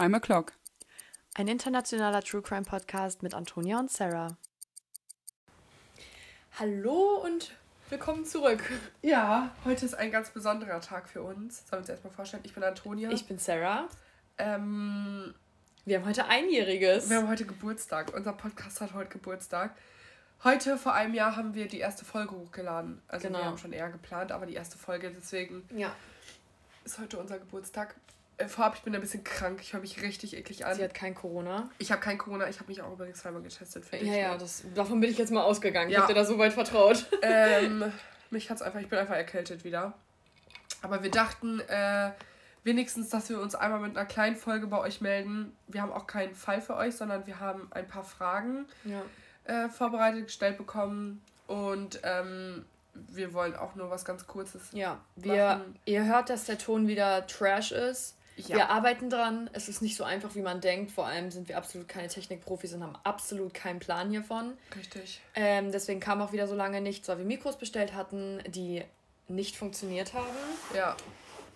Crime O'Clock. Ein internationaler True Crime Podcast mit Antonia und Sarah. Hallo und willkommen zurück. Ja, heute ist ein ganz besonderer Tag für uns. Sollen wir uns erstmal vorstellen? Ich bin Antonia. Ich bin Sarah. Ähm, wir haben heute Einjähriges. Wir haben heute Geburtstag. Unser Podcast hat heute Geburtstag. Heute vor einem Jahr haben wir die erste Folge hochgeladen. Also genau. wir haben schon eher geplant, aber die erste Folge, deswegen ja. ist heute unser Geburtstag. Äh, vorab, ich bin ein bisschen krank. Ich höre mich richtig eklig an. Sie hat kein Corona. Ich habe kein Corona. Ich habe mich auch übrigens zweimal getestet. Für ja, ja, das, davon bin ich jetzt mal ausgegangen. Ja. Ich habe dir da so weit vertraut. Ähm, mich hat's einfach, ich bin einfach erkältet wieder. Aber wir dachten, äh, wenigstens, dass wir uns einmal mit einer kleinen Folge bei euch melden. Wir haben auch keinen Fall für euch, sondern wir haben ein paar Fragen ja. äh, vorbereitet, gestellt bekommen. Und ähm, wir wollen auch nur was ganz Kurzes. Ja, wir, machen. ihr hört, dass der Ton wieder Trash ist. Ja. Wir arbeiten dran. Es ist nicht so einfach, wie man denkt. Vor allem sind wir absolut keine Technikprofis und haben absolut keinen Plan hiervon. Richtig. Ähm, deswegen kam auch wieder so lange nichts, weil wir Mikros bestellt hatten, die nicht funktioniert haben. Ja.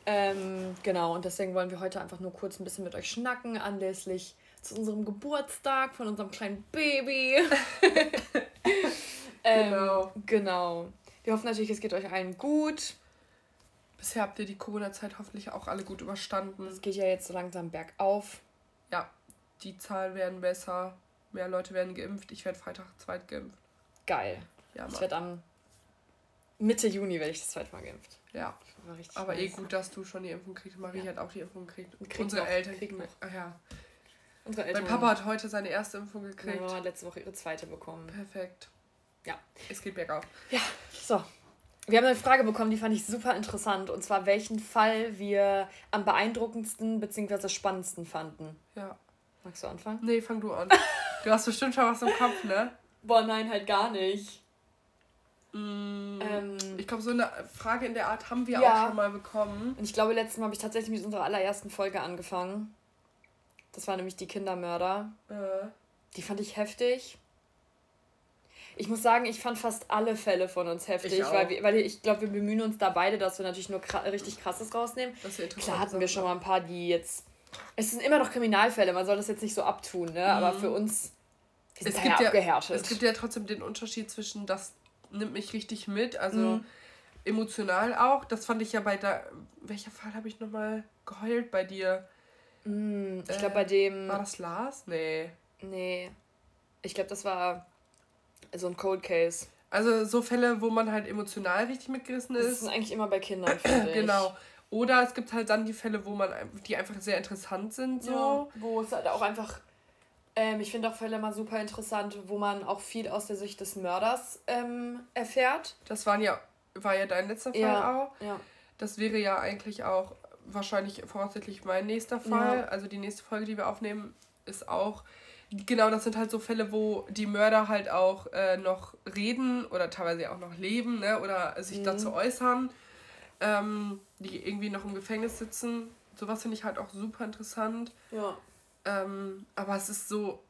Ähm, genau, und deswegen wollen wir heute einfach nur kurz ein bisschen mit euch schnacken, anlässlich zu unserem Geburtstag von unserem kleinen Baby. ähm, genau. Genau. Wir hoffen natürlich, es geht euch allen gut. Bisher habt ihr die Corona-Zeit hoffentlich auch alle gut überstanden. Es geht ja jetzt so langsam bergauf. Ja, die Zahlen werden besser. Mehr Leute werden geimpft. Ich werde Freitag zweit geimpft. Geil. Ja, ich werde am Mitte Juni werde ich das zweite Mal geimpft. Ja. Aber eh gut, dass du schon die Impfung kriegst. Marie ja. hat auch die Impfung gekriegt. Unsere noch, Eltern kriegen noch. Ach ja. Unsere Eltern mein Papa hat heute seine erste Impfung gekriegt. Meine Mama hat letzte Woche ihre zweite bekommen. Perfekt. Ja. Es geht bergauf. Ja, so. Wir haben eine Frage bekommen, die fand ich super interessant. Und zwar, welchen Fall wir am beeindruckendsten bzw. spannendsten fanden. Ja. Magst du anfangen? Nee, fang du an. du hast bestimmt schon was im Kopf, ne? Boah, nein, halt gar nicht. Mm, ähm, ich glaube, so eine Frage in der Art haben wir ja. auch schon mal bekommen. Und ich glaube, letztes Mal habe ich tatsächlich mit unserer allerersten Folge angefangen. Das war nämlich die Kindermörder. Äh. Die fand ich heftig. Ich muss sagen, ich fand fast alle Fälle von uns heftig, weil, wir, weil ich glaube, wir bemühen uns da beide, dass wir natürlich nur richtig krasses rausnehmen. Klar hatten wir schon mal ein paar, die jetzt. Es sind immer noch Kriminalfälle, man soll das jetzt nicht so abtun, ne? Mhm. Aber für uns. Wir sind es gibt ja abgehärtet. Es gibt ja trotzdem den Unterschied zwischen, das nimmt mich richtig mit, also mhm. emotional auch. Das fand ich ja bei der. Welcher Fall habe ich nochmal geheult bei dir? Mhm, ich glaube, äh, bei dem. War das Lars? Nee. Nee. Ich glaube, das war so ein Cold Case. Also so Fälle, wo man halt emotional richtig mitgerissen ist. Das sind eigentlich immer bei Kindern, finde ich. Genau. Oder es gibt halt dann die Fälle, wo man, die einfach sehr interessant sind. So. Ja, wo es halt auch einfach. Ähm, ich finde auch Fälle mal super interessant, wo man auch viel aus der Sicht des Mörders ähm, erfährt. Das waren ja, war ja dein letzter Fall ja, auch. Ja. Das wäre ja eigentlich auch wahrscheinlich voraussichtlich mein nächster Fall. Ja. Also die nächste Folge, die wir aufnehmen, ist auch genau, das sind halt so Fälle, wo die Mörder halt auch äh, noch reden oder teilweise auch noch leben, ne? Oder sich mhm. dazu äußern, ähm, die irgendwie noch im Gefängnis sitzen. Sowas finde ich halt auch super interessant. Ja. Ähm, aber es ist so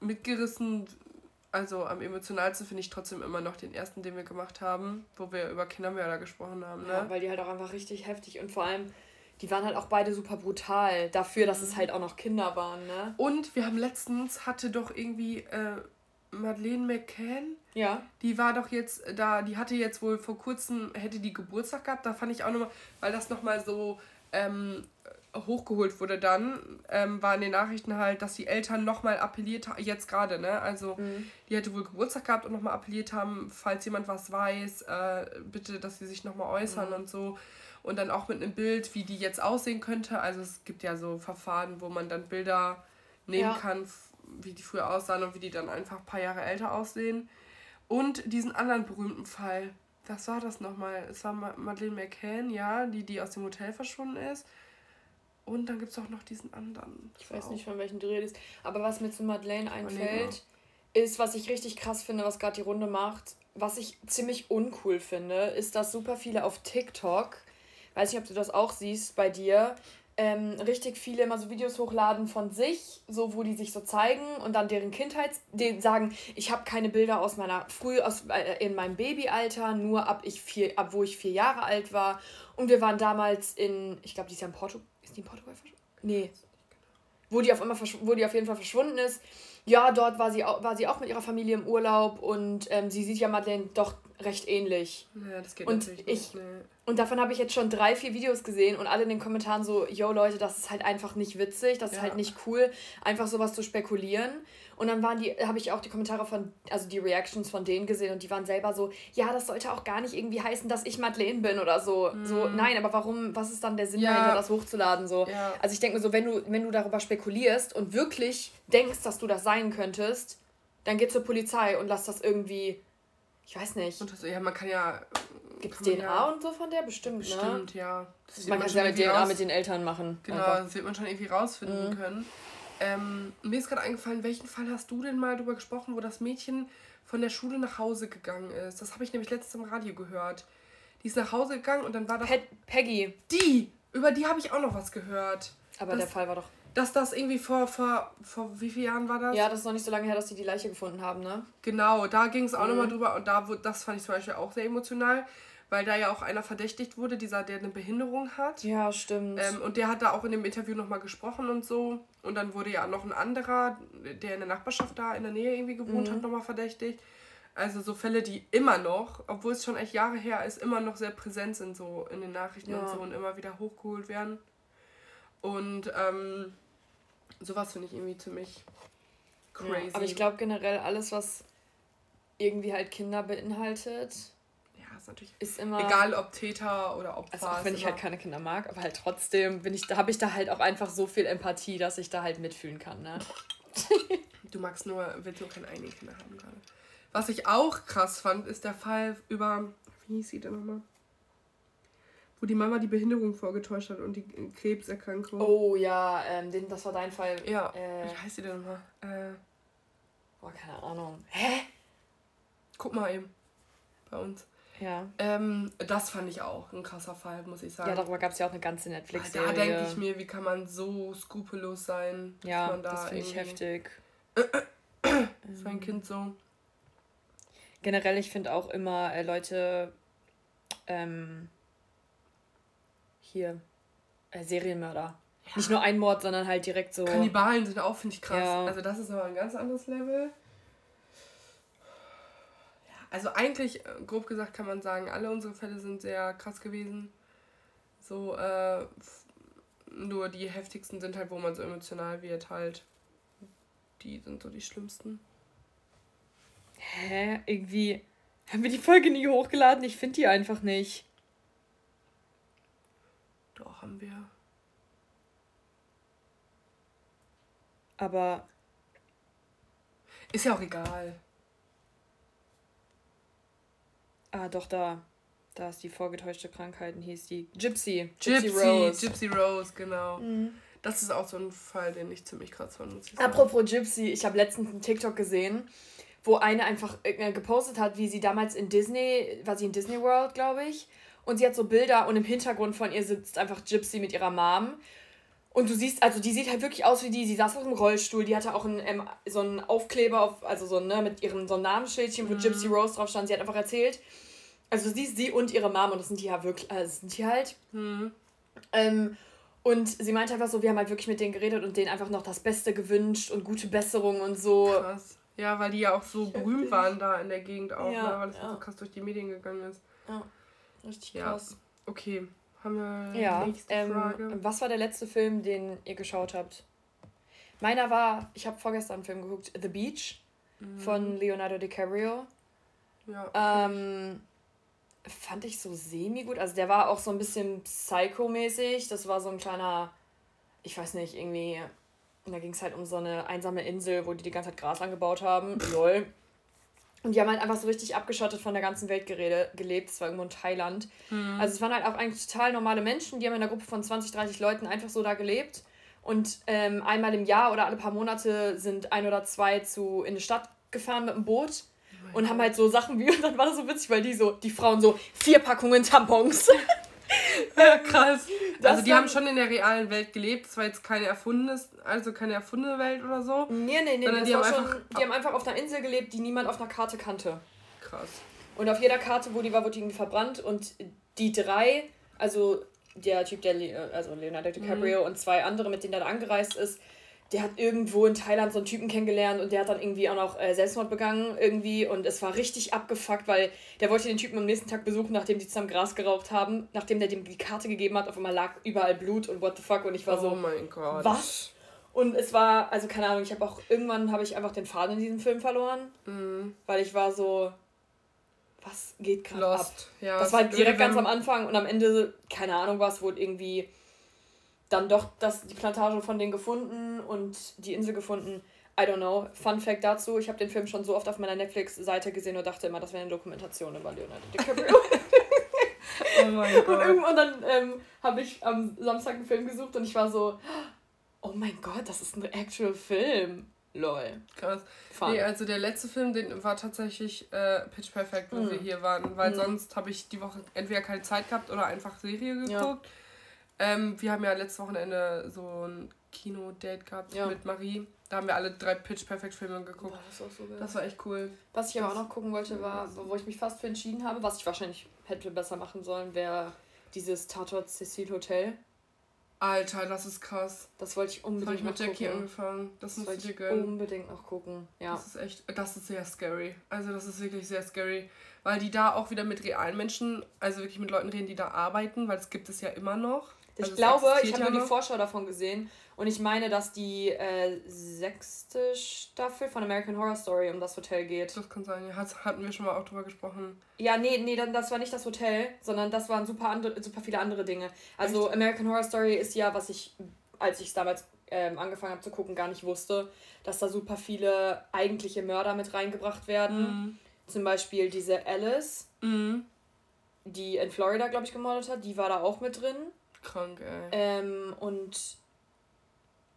mitgerissen, also am emotionalsten finde ich trotzdem immer noch den ersten, den wir gemacht haben, wo wir über Kindermörder gesprochen haben. Ne? Ja, weil die halt auch einfach richtig heftig und vor allem die waren halt auch beide super brutal, dafür, dass es halt auch noch Kinder waren, ne? Und wir haben letztens, hatte doch irgendwie äh, Madeleine McCann, ja. Die war doch jetzt da, die hatte jetzt wohl vor kurzem, hätte die Geburtstag gehabt, da fand ich auch nochmal, weil das nochmal so ähm, hochgeholt wurde dann, ähm, war in den Nachrichten halt, dass die Eltern nochmal appelliert haben, jetzt gerade, ne? Also mhm. die hätte wohl Geburtstag gehabt und nochmal appelliert haben, falls jemand was weiß, äh, bitte, dass sie sich nochmal äußern mhm. und so und dann auch mit einem Bild, wie die jetzt aussehen könnte. Also es gibt ja so Verfahren, wo man dann Bilder nehmen ja. kann, wie die früher aussahen und wie die dann einfach ein paar Jahre älter aussehen. Und diesen anderen berühmten Fall, was war das nochmal? Es war Madeleine McCann, ja, die, die aus dem Hotel verschwunden ist. Und dann gibt es auch noch diesen anderen. Ich weiß nicht, von welchem du redest. Aber was mir zu Madeleine einfällt, ist, was ich richtig krass finde, was gerade die Runde macht, was ich ziemlich uncool finde, ist, dass super viele auf TikTok weiß nicht, ob du das auch siehst bei dir, ähm, richtig viele immer so Videos hochladen von sich, so wo die sich so zeigen und dann deren Kindheit, die sagen, ich habe keine Bilder aus meiner früh aus äh, in meinem Babyalter, nur ab ich vier, ab wo ich vier Jahre alt war und wir waren damals in, ich glaube, die ist ja in Portugal, ist die in Portugal? Nee. wo die auf einmal wo die auf jeden Fall verschwunden ist. Ja, dort war sie, auch, war sie auch mit ihrer Familie im Urlaub und ähm, sie sieht ja Madeleine doch recht ähnlich. Ja, das geht und natürlich ich, nicht. Nee. Und davon habe ich jetzt schon drei, vier Videos gesehen und alle in den Kommentaren so, yo Leute, das ist halt einfach nicht witzig, das ja. ist halt nicht cool, einfach sowas zu spekulieren. Und dann waren die, habe ich auch die Kommentare von, also die Reactions von denen gesehen und die waren selber so, ja, das sollte auch gar nicht irgendwie heißen, dass ich Madeleine bin oder so. Mhm. So, nein, aber warum, was ist dann der Sinn ja. dahinter, das hochzuladen? So. Ja. Also ich denke mir so, wenn du, wenn du darüber spekulierst und wirklich denkst, dass du das sein könntest, dann geh zur Polizei und lass das irgendwie, ich weiß nicht. Und das, ja, man kann ja. Gibt es DNA ja, und so von der? Bestimmt, ne? Bestimmt, ne? ja. Das man kann es ja mit DNA raus, mit den Eltern machen. Genau, einfach. das wird man schon irgendwie rausfinden mhm. können. Ähm, mir ist gerade eingefallen, welchen Fall hast du denn mal drüber gesprochen, wo das Mädchen von der Schule nach Hause gegangen ist? Das habe ich nämlich letztens im Radio gehört. Die ist nach Hause gegangen und dann war das. Pe Peggy. Die! Über die habe ich auch noch was gehört. Aber das, der Fall war doch. Dass das irgendwie vor, vor, vor wie vielen Jahren war das? Ja, das ist noch nicht so lange her, dass die die Leiche gefunden haben, ne? Genau, da ging es auch mhm. nochmal drüber und da, das fand ich zum Beispiel auch sehr emotional weil da ja auch einer verdächtigt wurde, dieser, der eine Behinderung hat. Ja, stimmt. Ähm, und der hat da auch in dem Interview nochmal gesprochen und so. Und dann wurde ja noch ein anderer, der in der Nachbarschaft da in der Nähe irgendwie gewohnt mhm. hat, nochmal verdächtigt. Also so Fälle, die immer noch, obwohl es schon echt Jahre her ist, immer noch sehr präsent sind so in den Nachrichten ja. und so und immer wieder hochgeholt werden. Und ähm, sowas finde ich irgendwie ziemlich crazy. Ja, aber ich glaube generell alles, was irgendwie halt Kinder beinhaltet, ist natürlich ist immer egal ob Täter oder Opfer. Also auch wenn ich halt keine Kinder mag, aber halt trotzdem bin ich, da habe ich da halt auch einfach so viel Empathie, dass ich da halt mitfühlen kann. Ne? du magst nur, willst nur keine eigenen Kinder haben gerade. Was ich auch krass fand, ist der Fall über, wie hieß sie denn nochmal? Wo die Mama die Behinderung vorgetäuscht hat und die Krebserkrankung. Oh ja, ähm, den, das war dein Fall. Ja, äh, wie heißt sie denn nochmal? Äh, boah, keine Ahnung. Hä? Guck mal eben. Bei uns. Ja. Ähm, das fand ich auch ein krasser Fall, muss ich sagen. Ja, darüber gab es ja auch eine ganze Netflix-Serie. Da denke ich mir, wie kann man so skrupellos sein? Ja, da das finde ich heftig. so ein Kind so. Generell, ich finde auch immer äh, Leute ähm, hier äh, Serienmörder. Ja. Nicht nur ein Mord, sondern halt direkt so. Kannibalen sind auch, finde ich krass. Ja. Also das ist aber ein ganz anderes Level. Also eigentlich, äh, grob gesagt, kann man sagen, alle unsere Fälle sind sehr krass gewesen. So, äh, nur die heftigsten sind halt, wo man so emotional wird, halt. Die sind so die schlimmsten. Hä? Irgendwie haben wir die Folge nie hochgeladen? Ich finde die einfach nicht. Doch, haben wir. Aber. Ist ja auch egal. Ah, doch, da. Da ist die vorgetäuschte Krankheit, hieß die Gypsy. Gypsy, Gypsy Rose. Gypsy Rose, genau. Mhm. Das ist auch so ein Fall, den ich ziemlich krass fand. Apropos Gypsy, ich habe letztens einen TikTok gesehen, wo eine einfach äh, gepostet hat, wie sie damals in Disney, war sie in Disney World, glaube ich, und sie hat so Bilder und im Hintergrund von ihr sitzt einfach Gypsy mit ihrer Mom. Und du siehst, also die sieht halt wirklich aus wie die, sie saß auf dem Rollstuhl, die hatte auch einen, ähm, so einen Aufkleber, auf, also so, ne, mit ihrem so einem Namensschildchen, wo mhm. Gypsy Rose drauf stand. Sie hat einfach erzählt, also du siehst sie und ihre Mom und das sind die ja wirklich, also das sind die halt. Mhm. Ähm, und sie meinte einfach so, wir haben halt wirklich mit denen geredet und denen einfach noch das Beste gewünscht und gute Besserung und so. Krass. Ja, weil die ja auch so berühmt waren da in der Gegend auch, ja, ne? weil das ja. so krass durch die Medien gegangen ist. Ja, richtig krass. Okay, haben wir ja, nächste ähm, Frage. Was war der letzte Film, den ihr geschaut habt? Meiner war, ich habe vorgestern einen Film geguckt, The Beach mhm. von Leonardo DiCaprio. Ja. Ähm, fand ich so semi gut. Also der war auch so ein bisschen psychomäßig. Das war so ein kleiner, ich weiß nicht, irgendwie. Und da ging es halt um so eine einsame Insel, wo die die ganze Zeit Gras angebaut haben. Lol. Und die haben halt einfach so richtig abgeschottet von der ganzen Welt gerede, gelebt. Das war irgendwo in Thailand. Mhm. Also es waren halt auch eigentlich total normale Menschen, die haben in einer Gruppe von 20, 30 Leuten einfach so da gelebt. Und ähm, einmal im Jahr oder alle paar Monate sind ein oder zwei zu in die Stadt gefahren mit dem Boot oh und haben halt so Sachen wie, und dann war das so witzig, weil die so, die Frauen so, vier Packungen Tampons. ja, krass. Das also die haben schon in der realen Welt gelebt. Das war jetzt keine erfundene, also keine erfundene Welt oder so. Nee, nee, nee. Das die, haben schon, die haben einfach auf einer Insel gelebt, die niemand auf einer Karte kannte. Krass. Und auf jeder Karte, wo die war, wurde irgendwie verbrannt. Und die drei, also der Typ, der also Leonardo DiCaprio mhm. und zwei andere, mit denen er da angereist ist, der hat irgendwo in Thailand so einen Typen kennengelernt und der hat dann irgendwie auch noch äh, Selbstmord begangen irgendwie und es war richtig abgefuckt, weil der wollte den Typen am nächsten Tag besuchen, nachdem die zusammen Gras geraucht haben, nachdem der dem die Karte gegeben hat, auf einmal lag überall Blut und what the fuck und ich war oh so, mein Gott. was? Und es war, also keine Ahnung, ich habe auch, irgendwann habe ich einfach den Faden in diesem Film verloren, mhm. weil ich war so, was geht gerade ab? Ja, das war direkt ganz am Anfang und am Ende, keine Ahnung was, wurde irgendwie dann doch das, die Plantage von denen gefunden und die Insel gefunden. I don't know. Fun Fact dazu: Ich habe den Film schon so oft auf meiner Netflix-Seite gesehen und dachte immer, das wäre eine Dokumentation über Leonardo DiCaprio. oh mein Gott. Und irgendwann dann ähm, habe ich am Samstag einen Film gesucht und ich war so: Oh mein Gott, das ist ein actual Film. Lol. Krass. Fun. Nee, also der letzte Film, den war tatsächlich äh, Pitch Perfect, wo mm. wir hier waren, weil mm. sonst habe ich die Woche entweder keine Zeit gehabt oder einfach Serie geguckt. Ja. Ähm, wir haben ja letztes Wochenende so ein Kino-Date gehabt ja. mit Marie. Da haben wir alle drei Pitch Perfect Filme geguckt. Boah, das, so das, war echt cool. Was ich aber auch noch gucken wollte, war, wo ich mich fast für entschieden habe, was ich wahrscheinlich hätte besser machen sollen, wäre dieses Tatort Cecil Hotel. Alter, das ist krass. Das wollte ich unbedingt das ich mit Jackie gucken. angefangen. Das, das musst du dir gönnen. unbedingt noch gucken. Ja. Das ist echt, das ist sehr scary. Also das ist wirklich sehr scary, weil die da auch wieder mit realen Menschen, also wirklich mit Leuten reden, die da arbeiten, weil es gibt es ja immer noch. Ich also glaube, ich habe nur die Vorschau davon gesehen und ich meine, dass die äh, sechste Staffel von American Horror Story um das Hotel geht. Das kann sein, ja. hatten wir schon mal auch drüber gesprochen. Ja, nee, nee, das war nicht das Hotel, sondern das waren super, andere, super viele andere Dinge. Also Echt? American Horror Story ist ja, was ich, als ich es damals ähm, angefangen habe zu gucken, gar nicht wusste, dass da super viele eigentliche Mörder mit reingebracht werden. Mhm. Zum Beispiel diese Alice, mhm. die in Florida, glaube ich, gemordet hat, die war da auch mit drin. Krank, ey. Ähm, und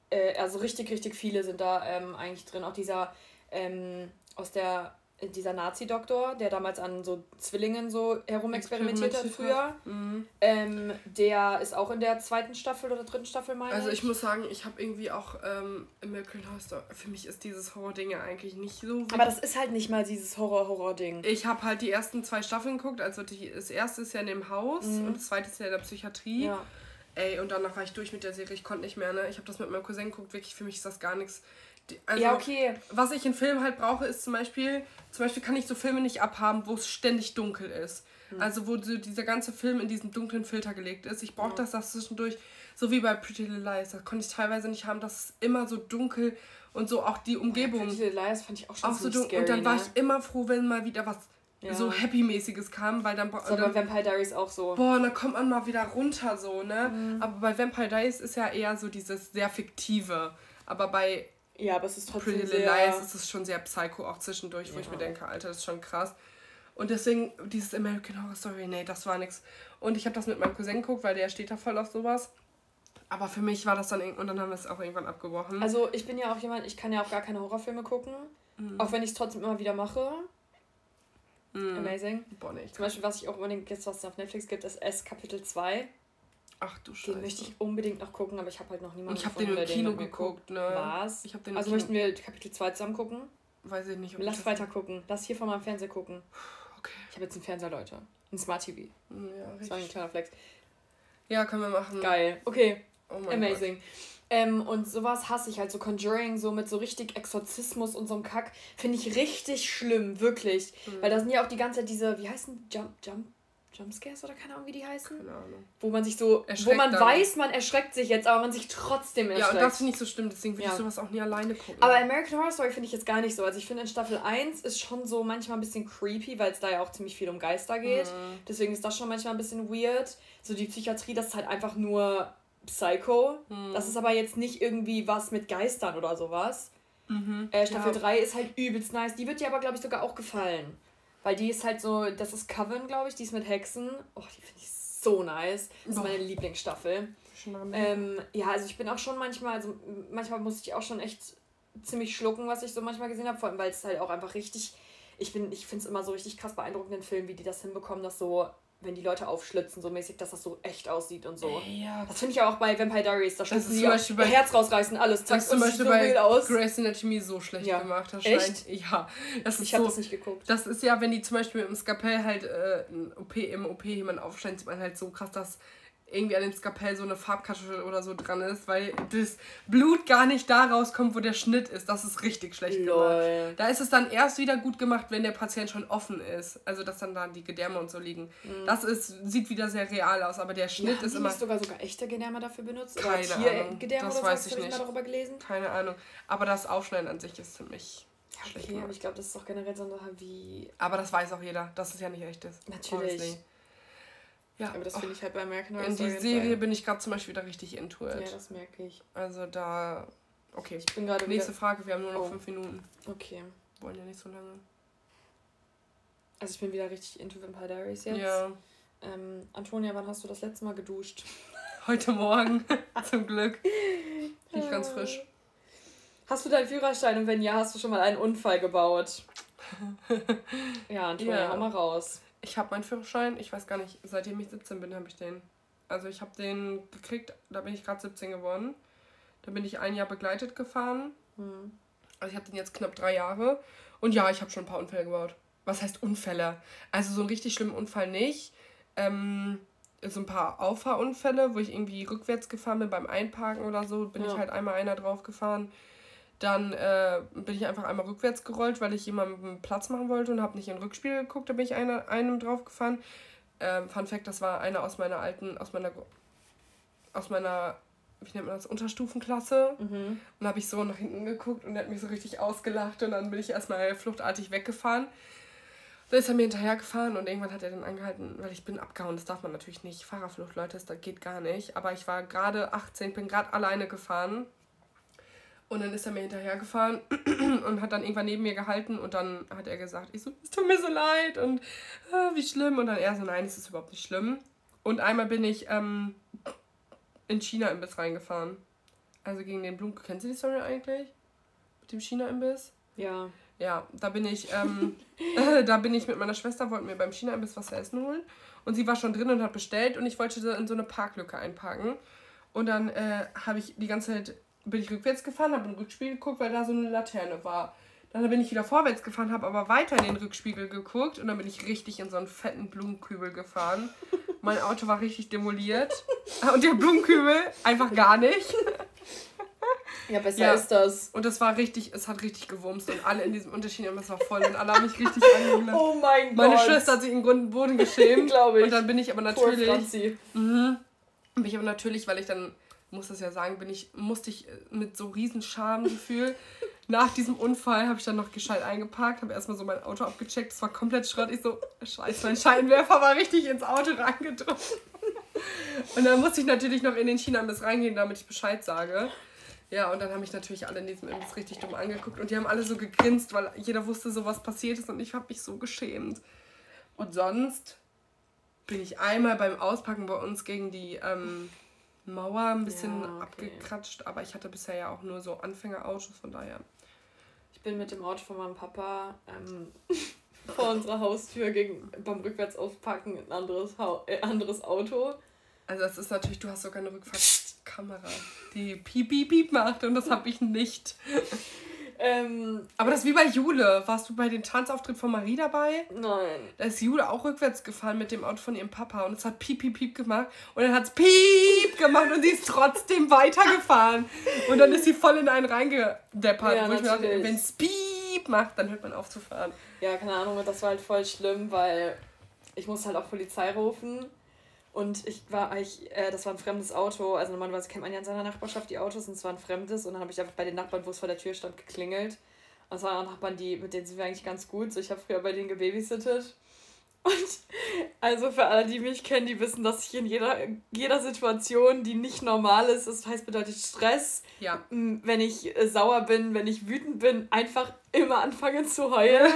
äh, also richtig, richtig viele sind da ähm, eigentlich drin. Auch dieser ähm, aus der dieser Nazi-Doktor, der damals an so Zwillingen so herumexperimentiert hat früher, mhm. ähm, der ist auch in der zweiten Staffel oder dritten Staffel, meine Also ich muss sagen, ich habe irgendwie auch ähm, American Horror Story, für mich ist dieses Horror-Ding ja eigentlich nicht so... Aber das ist halt nicht mal dieses Horror-Horror-Ding. Ich habe halt die ersten zwei Staffeln geguckt, also die, das erste ist ja in dem Haus mhm. und das zweite ist ja in der Psychiatrie. Ja. Ey, und danach war ich durch mit der Serie. Ich konnte nicht mehr, ne? Ich habe das mit meinem Cousin geguckt. Wirklich, für mich ist das gar nichts. Also, ja, okay. Was ich in Filmen halt brauche, ist zum Beispiel, zum Beispiel kann ich so Filme nicht abhaben, wo es ständig dunkel ist. Hm. Also wo so dieser ganze Film in diesen dunklen Filter gelegt ist. Ich brauche ja. das, das zwischendurch, so wie bei Pretty Little Lies. Da konnte ich teilweise nicht haben, dass es immer so dunkel und so auch die Umgebung. Oh, Pretty Little Lies fand ich auch schon auch so dunkel. Scary, und dann ne? war ich immer froh, wenn mal wieder was ja. so Happy-mäßiges kam, weil dann. So dann, bei Vampire Diaries auch so. Boah, dann kommt man mal wieder runter, so, ne? Mhm. Aber bei Vampire Diaries ist ja eher so dieses sehr fiktive. Aber bei. Ja, aber es ist trotzdem. Pretty Little Lies ist es schon sehr psycho auch zwischendurch, ja. wo ich mir denke, Alter, das ist schon krass. Und deswegen, dieses American Horror Story, nee, das war nix. Und ich habe das mit meinem Cousin geguckt, weil der steht da voll auf sowas. Aber für mich war das dann irgendwann, und dann haben wir es auch irgendwann abgebrochen. Also ich bin ja auch jemand, ich kann ja auch gar keine Horrorfilme gucken. Mhm. Auch wenn ich es trotzdem immer wieder mache. Mm. Amazing. Boah, nee, Zum Beispiel, was ich auch unbedingt jetzt, was es auf Netflix gibt, ist S Kapitel 2. Ach du Scheiße. Den möchte ich unbedingt noch gucken, aber ich habe halt noch niemanden Ich habe den im Kino geguckt, ne? Was? Ich den also Kino. möchten wir Kapitel 2 zusammen gucken? Weiß ich nicht. Lass weiter gucken. Lass hier vor meinem Fernseher gucken. Okay. Ich habe jetzt einen Fernseher, Leute. Ein Smart TV. Ja, richtig. Das war ein kleiner Flex. Ja, können wir machen. Geil. Okay. Oh Amazing. Gott. Ähm, und sowas hasse ich halt, so Conjuring, so mit so richtig Exorzismus und so einem Kack, finde ich richtig schlimm, wirklich. Mhm. Weil da sind ja auch die ganze Zeit diese, wie heißen Jump, Jump, Jumpscares oder keine Ahnung, wie die heißen? Keine Ahnung. Wo man sich so, wo man dann. weiß, man erschreckt sich jetzt, aber man sich trotzdem erschreckt. Ja, und das finde ich so schlimm, deswegen würde ja. ich sowas auch nie alleine gucken. Aber American Horror Story finde ich jetzt gar nicht so. Also ich finde in Staffel 1 ist schon so manchmal ein bisschen creepy, weil es da ja auch ziemlich viel um Geister geht. Mhm. Deswegen ist das schon manchmal ein bisschen weird. So die Psychiatrie, das ist halt einfach nur Psycho. Hm. Das ist aber jetzt nicht irgendwie was mit Geistern oder sowas. Mhm. Äh, Staffel ja. 3 ist halt übelst nice. Die wird dir aber, glaube ich, sogar auch gefallen. Weil die ist halt so, das ist Coven, glaube ich, die ist mit Hexen. Oh, die finde ich so nice. Das ist meine Lieblingsstaffel. Ähm, ja, also ich bin auch schon manchmal, also manchmal muss ich auch schon echt ziemlich schlucken, was ich so manchmal gesehen habe. Vor allem, weil es halt auch einfach richtig, ich, ich finde es immer so richtig krass beeindruckend in Filmen, wie die das hinbekommen, dass so wenn die Leute aufschlitzen, so mäßig, dass das so echt aussieht und so. Ja. Das finde ich auch bei Vampire Diaries, da schlitzen die zum bei, Herz rausreißen, alles, zack, das zum Beispiel so bei aus. Grey's Anatomy so schlecht ja. gemacht. Das echt? Ja. Das ist ich habe so, das nicht geguckt. Das ist ja, wenn die zum Beispiel mit dem Skapell halt äh, OP, im OP jemand aufschneiden, sieht man halt so krass, dass irgendwie an dem Skapell so eine Farbkasche oder so dran ist, weil das Blut gar nicht da rauskommt, wo der Schnitt ist. Das ist richtig schlecht Lol. gemacht. Da ist es dann erst wieder gut gemacht, wenn der Patient schon offen ist. Also, dass dann da die Gedärme und so liegen. Mhm. Das ist, sieht wieder sehr real aus, aber der Schnitt ja, ist immer. Hast du sogar sogar echte Gedärme dafür benutzt? Keine oder Ahnung. Das oder weiß ich nicht. Mal darüber gelesen? Keine Ahnung. Aber das Aufschneiden an sich ist ziemlich. Ja, okay, aber ich glaube, das ist doch generell so eine Sache wie. Aber das weiß auch jeder, dass es ja nicht echt ist. Natürlich. Honestly. Ja, aber das finde ich halt bei American Horror In die Serie bin ich gerade zum Beispiel wieder richtig into it. Ja, das merke ich. Also da. Okay. Ich bin gerade. Nächste Frage, wir haben nur noch oh. fünf Minuten. Okay. Wollen ja nicht so lange. Also ich bin wieder richtig into Vampire Diaries jetzt. Ja. Ähm, Antonia, wann hast du das letzte Mal geduscht? Heute Morgen, zum Glück. Riecht ganz frisch. Hast du deinen Führerschein und wenn ja, hast du schon mal einen Unfall gebaut? ja, Antonia, ja. hau mal raus. Ich habe meinen Führerschein, ich weiß gar nicht, seitdem ich 17 bin, habe ich den. Also ich habe den gekriegt, da bin ich gerade 17 geworden. Da bin ich ein Jahr begleitet gefahren. Mhm. Also ich habe den jetzt knapp drei Jahre. Und ja, ich habe schon ein paar Unfälle gebaut. Was heißt Unfälle? Also so einen richtig schlimmen Unfall nicht. Ähm, so ein paar Auffahrunfälle, wo ich irgendwie rückwärts gefahren bin beim Einparken oder so, bin ja. ich halt einmal einer drauf gefahren. Dann äh, bin ich einfach einmal rückwärts gerollt, weil ich jemandem Platz machen wollte und habe nicht in den Rückspiegel geguckt. Da bin ich einer, einem drauf gefahren. Ähm, Fun Fact, das war einer aus meiner alten, aus meiner, aus meiner, wie nennt man das, Unterstufenklasse. Mhm. Und habe ich so nach hinten geguckt und er hat mich so richtig ausgelacht und dann bin ich erstmal fluchtartig weggefahren. Dann ist er mir hinterhergefahren und irgendwann hat er dann angehalten, weil ich bin abgehauen. Das darf man natürlich nicht. Fahrerflucht, Leute, das geht gar nicht. Aber ich war gerade 18, bin gerade alleine gefahren und dann ist er mir hinterhergefahren und hat dann irgendwann neben mir gehalten und dann hat er gesagt, ich so, es tut mir so leid und äh, wie schlimm. Und dann er so, nein, es ist überhaupt nicht schlimm. Und einmal bin ich ähm, in China-Imbiss reingefahren. Also gegen den Blumen. Kennen Sie die Story eigentlich? Mit dem China-Imbiss? Ja. Ja, da bin ich, ähm, äh, da bin ich mit meiner Schwester, wollten wir beim China-Imbiss was zu essen holen. Und sie war schon drin und hat bestellt und ich wollte in so eine Parklücke einparken. Und dann äh, habe ich die ganze Zeit bin ich rückwärts gefahren, habe im Rückspiegel geguckt, weil da so eine Laterne war. Dann bin ich wieder vorwärts gefahren, habe aber weiter in den Rückspiegel geguckt und dann bin ich richtig in so einen fetten Blumenkübel gefahren. Mein Auto war richtig demoliert und der Blumenkübel einfach gar nicht. Ja, besser ja. ist das. Und das war richtig, es hat richtig gewumst und alle in diesem Unterschied, es war voll und alle haben mich richtig angelacht. Oh mein Gott. Meine Schwester hat sich im Grund Boden geschämt. Glaube ich. Und dann bin ich aber natürlich. Mhm. Bin ich aber natürlich, weil ich dann muss das ja sagen, bin ich, musste ich äh, mit so riesen Schamgefühl. Nach diesem Unfall habe ich dann noch gescheit eingeparkt, habe erstmal so mein Auto abgecheckt, es war komplett Schrott. Ich so, scheiße, mein Scheinwerfer war richtig ins Auto reingedrückt. Und dann musste ich natürlich noch in den China-Imbiss reingehen, damit ich Bescheid sage. Ja, und dann haben mich natürlich alle in diesem Imbiss richtig dumm angeguckt und die haben alle so gegrinst, weil jeder wusste, so was passiert ist und ich habe mich so geschämt. Und sonst bin ich einmal beim Auspacken bei uns gegen die ähm, Mauer ein bisschen ja, okay. abgekratscht, aber ich hatte bisher ja auch nur so Anfängerautos, von daher. Ich bin mit dem Auto von meinem Papa ähm, vor unserer Haustür gegen, beim Rückwärtsauspacken ein anderes, ha äh, anderes Auto. Also das ist natürlich, du hast sogar eine Rückfahrtskamera, die piep, piep, piep macht und das habe ich nicht. Ähm, Aber das ist wie bei Jule. Warst du bei dem Tanzauftritt von Marie dabei? Nein. Da ist Jule auch rückwärts gefahren mit dem Auto von ihrem Papa und es hat piep, piep, piep gemacht. Und dann hat es piep gemacht und sie ist trotzdem weitergefahren. Und dann ist sie voll in einen reingedeppert. Ja, wo ich mir dachte, wenn es piep macht, dann hört man auf zu fahren. Ja, keine Ahnung. Das war halt voll schlimm, weil ich musste halt auch Polizei rufen. Und ich war ich, äh, das war ein fremdes Auto. Also normalerweise kennt man ja in seiner Nachbarschaft die Autos und es war ein fremdes. Und dann habe ich einfach bei den Nachbarn, wo es vor der Tür stand, geklingelt. Und es waren auch Nachbarn, die, mit denen sind wir eigentlich ganz gut. So, ich habe früher bei denen gebabysittet. Und also für alle, die mich kennen, die wissen, dass ich in jeder, jeder Situation, die nicht normal ist, das heißt bedeutet Stress, ja. wenn ich äh, sauer bin, wenn ich wütend bin, einfach immer anfange zu heulen.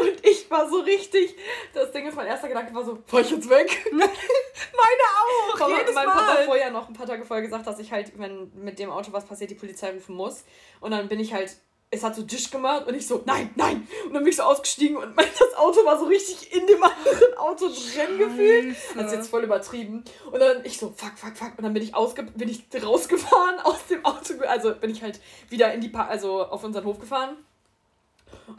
Und ich war so richtig, das Ding ist, mein erster Gedanke war so, fahr ich jetzt weg? Meine auch, Weil jedes mein Mal. Papa vorher noch ein paar Tage vorher gesagt, dass ich halt, wenn mit dem Auto was passiert, die Polizei rufen muss. Und dann bin ich halt es hat so Tisch gemacht und ich so, nein, nein. Und dann bin ich so ausgestiegen und das Auto war so richtig in dem anderen Auto drin gefühlt. Das ist jetzt voll übertrieben. Und dann ich so, fuck, fuck, fuck. Und dann bin ich, ausge bin ich rausgefahren aus dem Auto. Also bin ich halt wieder in die pa also auf unseren Hof gefahren.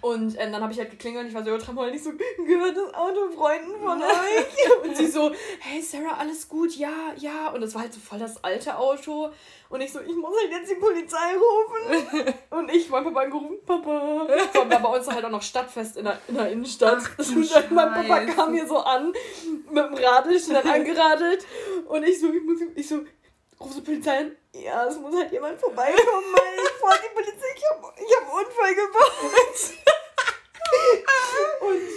Und ähm, dann habe ich halt geklingelt und ich war so ultra moll. Ich so, gehört das Auto Freunden von euch? Und sie so, hey Sarah, alles gut? Ja, ja. Und es war halt so voll das alte Auto. Und ich so, ich muss halt jetzt die Polizei rufen. und ich, mein Papa angerufen, Papa. Und bei uns halt auch noch Stadtfest in der, in der Innenstadt. Ach, und mein Papa kam hier so an, mit dem Radl, schnell angeradelt. Und ich so, ich muss, ich so, ruf die Polizei an. Ja, es muss halt jemand vorbeikommen, weil ich vor die Polizei, ich hab, ich hab einen Unfall gebaut. und,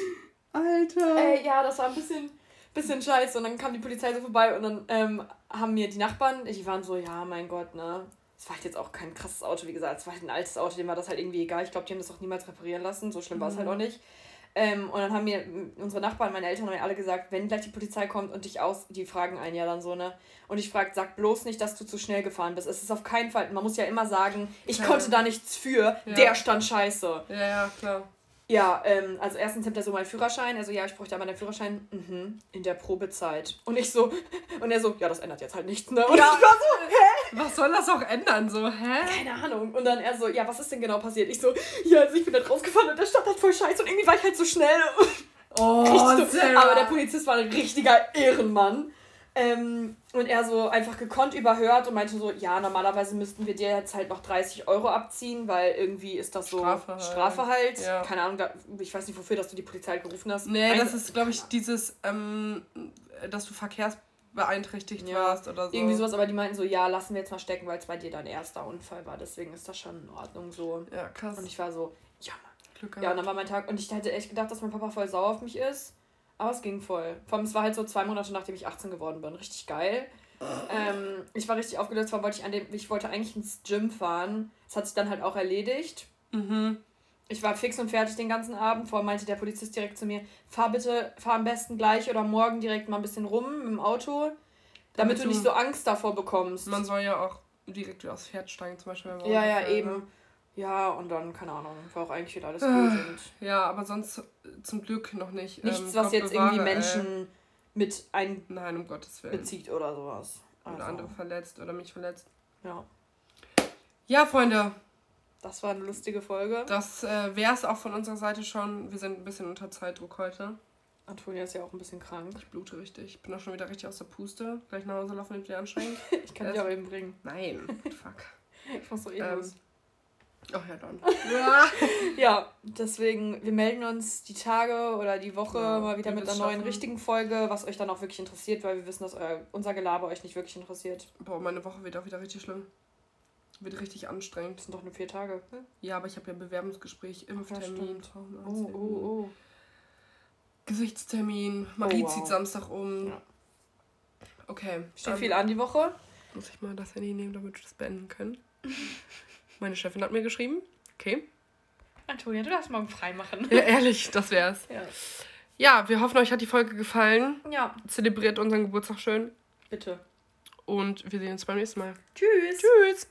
Alter. Äh, ja, das war ein bisschen, bisschen scheiße. Und dann kam die Polizei so vorbei und dann ähm, haben mir die Nachbarn, die waren so, ja, mein Gott, ne. Es war halt jetzt auch kein krasses Auto, wie gesagt. Es war halt ein altes Auto, dem war das halt irgendwie egal. Ich glaube, die haben das auch niemals reparieren lassen. So schlimm war es halt mhm. auch nicht. Ähm, und dann haben mir unsere Nachbarn, meine Eltern haben mir alle gesagt, wenn gleich die Polizei kommt und dich aus, die fragen einen ja dann so, ne? Und ich frage, sag bloß nicht, dass du zu schnell gefahren bist. Es ist auf keinen Fall, man muss ja immer sagen, ich ja. konnte da nichts für, ja. der stand scheiße. Ja, ja, klar. Ja, ähm, also erstens hat er so meinen Führerschein. Also ja, ich bräuchte aber den Führerschein mhm, in der Probezeit. Und ich so, und er so, ja, das ändert jetzt halt nichts, ne? Und ja. ich war so, hä? Was soll das auch ändern, so, hä? Keine Ahnung. Und dann er so, ja, was ist denn genau passiert? Ich so, ja, also ich bin da rausgefahren halt so schnell. Oh, so, aber der Polizist war ein richtiger Ehrenmann. Ähm, und er so einfach gekonnt überhört und meinte so, ja, normalerweise müssten wir dir jetzt halt noch 30 Euro abziehen, weil irgendwie ist das so Strafe halt. Strafe halt. Ja. Keine Ahnung, ich weiß nicht wofür, dass du die Polizei gerufen hast. Nee, Ein das ist, glaube ich, dieses, ähm, dass du verkehrsbeeinträchtigt ja. warst oder so. Irgendwie sowas, aber die meinten so, ja, lassen wir jetzt mal stecken, weil es bei dir dein erster Unfall war. Deswegen ist das schon in Ordnung so. Ja, krass. Und ich war so, ja, Mann. Glück ja, und dann war mein Tag und ich hätte echt gedacht, dass mein Papa voll sauer auf mich ist. Aber es ging voll. Vor allem, es war halt so zwei Monate, nachdem ich 18 geworden bin. Richtig geil. Ähm, ich war richtig aufgelöst, weil wollte ich an dem, ich wollte eigentlich ins Gym fahren. Das hat sich dann halt auch erledigt. Mhm. Ich war fix und fertig den ganzen Abend. Vorher meinte der Polizist direkt zu mir, fahr bitte, fahr am besten gleich oder morgen direkt mal ein bisschen rum dem Auto, damit, damit du nicht so Angst davor bekommst. Man soll ja auch direkt wieder aufs Pferd steigen, zum Beispiel. ja, ja, eben. Ne? Ja, und dann, keine Ahnung, war auch eigentlich wieder alles gut. Und ja, aber sonst zum Glück noch nicht. Nichts, ähm, was Gott jetzt bewahre, irgendwie Menschen äh, mit ein Nein, um Gottes Willen. bezieht oder sowas. Also. Oder andere verletzt oder mich verletzt. Ja. Ja, Freunde. Das war eine lustige Folge. Das äh, wäre es auch von unserer Seite schon. Wir sind ein bisschen unter Zeitdruck heute. Antonia ist ja auch ein bisschen krank. Ich blute richtig. Ich bin auch schon wieder richtig aus der Puste. Gleich nach Hause laufen und wieder anstrengend. ich kann dich auch eben bringen. Nein, fuck. ich muss doch eh ähm, los. Ach ja, dann. ja, deswegen, wir melden uns die Tage oder die Woche ja, mal wieder mit einer neuen schaffen. richtigen Folge, was euch dann auch wirklich interessiert, weil wir wissen, dass euer, unser Gelaber euch nicht wirklich interessiert. Boah, meine Woche wird auch wieder richtig schlimm. Wird richtig anstrengend. Das sind doch nur vier Tage. Ne? Ja, aber ich habe ja Bewerbungsgespräch, Impftermin, oh, oh, oh. Gesichtstermin. Marie oh, wow. zieht Samstag um. Ja. Okay. Steht viel an die Woche. Muss ich mal das Handy nehmen, damit wir das beenden können. Meine Chefin hat mir geschrieben. Okay. Antonia, du darfst morgen frei machen. Ja, ehrlich, das wär's. Ja. ja, wir hoffen, euch hat die Folge gefallen. Ja. Zelebriert unseren Geburtstag schön. Bitte. Und wir sehen uns beim nächsten Mal. Tschüss. Tschüss.